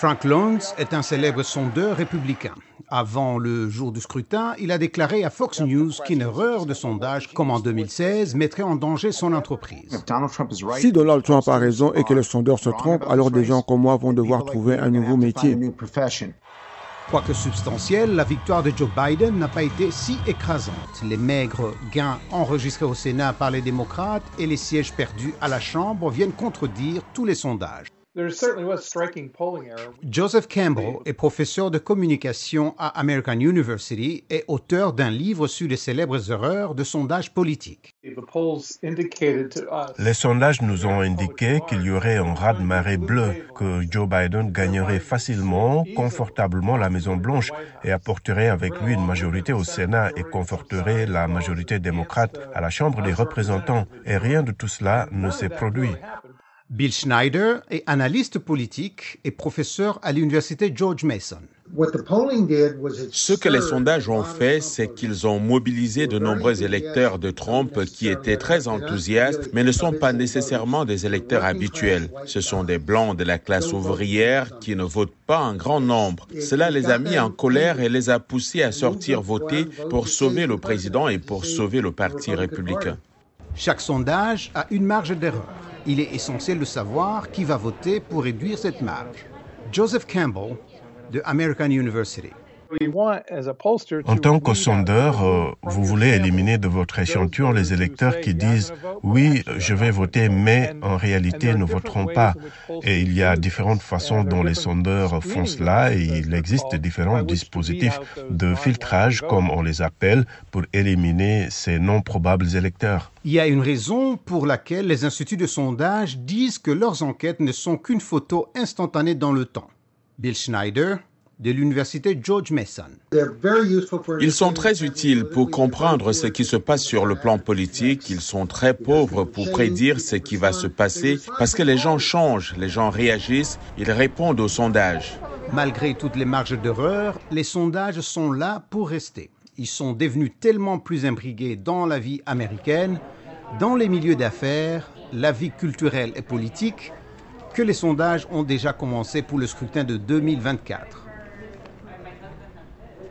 Frank Luntz est un célèbre sondeur républicain. Avant le jour du scrutin, il a déclaré à Fox News qu'une erreur de sondage, comme en 2016, mettrait en danger son entreprise. Si Donald Trump a raison et que les sondeurs se trompent, alors des gens comme moi vont devoir trouver un nouveau métier. Quoique substantielle, la victoire de Joe Biden n'a pas été si écrasante. Les maigres gains enregistrés au Sénat par les démocrates et les sièges perdus à la Chambre viennent contredire tous les sondages. Joseph Campbell est professeur de communication à American University et auteur d'un livre sur les célèbres erreurs de sondage politique. Les sondages nous ont indiqué qu'il y aurait un raz-de-marée bleu, que Joe Biden gagnerait facilement, confortablement la Maison-Blanche et apporterait avec lui une majorité au Sénat et conforterait la majorité démocrate à la Chambre des représentants. Et rien de tout cela ne s'est produit. Bill Schneider est analyste politique et professeur à l'université George Mason. Ce que les sondages ont fait, c'est qu'ils ont mobilisé de nombreux électeurs de Trump qui étaient très enthousiastes, mais ne sont pas nécessairement des électeurs habituels. Ce sont des blancs de la classe ouvrière qui ne votent pas en grand nombre. Cela les a mis en colère et les a poussés à sortir voter pour sauver le président et pour sauver le Parti républicain. Chaque sondage a une marge d'erreur il est essentiel de savoir qui va voter pour réduire cette marge. Joseph Campbell de American University. En tant que sondeur, euh, vous voulez éliminer de votre échantillon les électeurs qui disent oui, je vais voter, mais en réalité ne voteront pas. Et il y a différentes façons dont les sondeurs font cela et il existe différents dispositifs de filtrage, comme on les appelle, pour éliminer ces non probables électeurs. Il y a une raison pour laquelle les instituts de sondage disent que leurs enquêtes ne sont qu'une photo instantanée dans le temps. Bill Schneider, de l'université George Mason. Ils sont très utiles pour comprendre ce qui se passe sur le plan politique. Ils sont très pauvres pour prédire ce qui va se passer parce que les gens changent, les gens réagissent, ils répondent aux sondages. Malgré toutes les marges d'erreur, les sondages sont là pour rester. Ils sont devenus tellement plus imbriqués dans la vie américaine, dans les milieux d'affaires, la vie culturelle et politique, que les sondages ont déjà commencé pour le scrutin de 2024.